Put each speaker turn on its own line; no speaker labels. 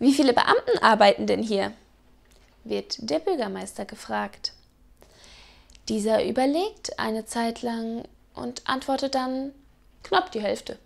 Wie viele Beamten arbeiten denn hier? wird der Bürgermeister gefragt. Dieser überlegt eine Zeit lang und antwortet dann knapp die Hälfte.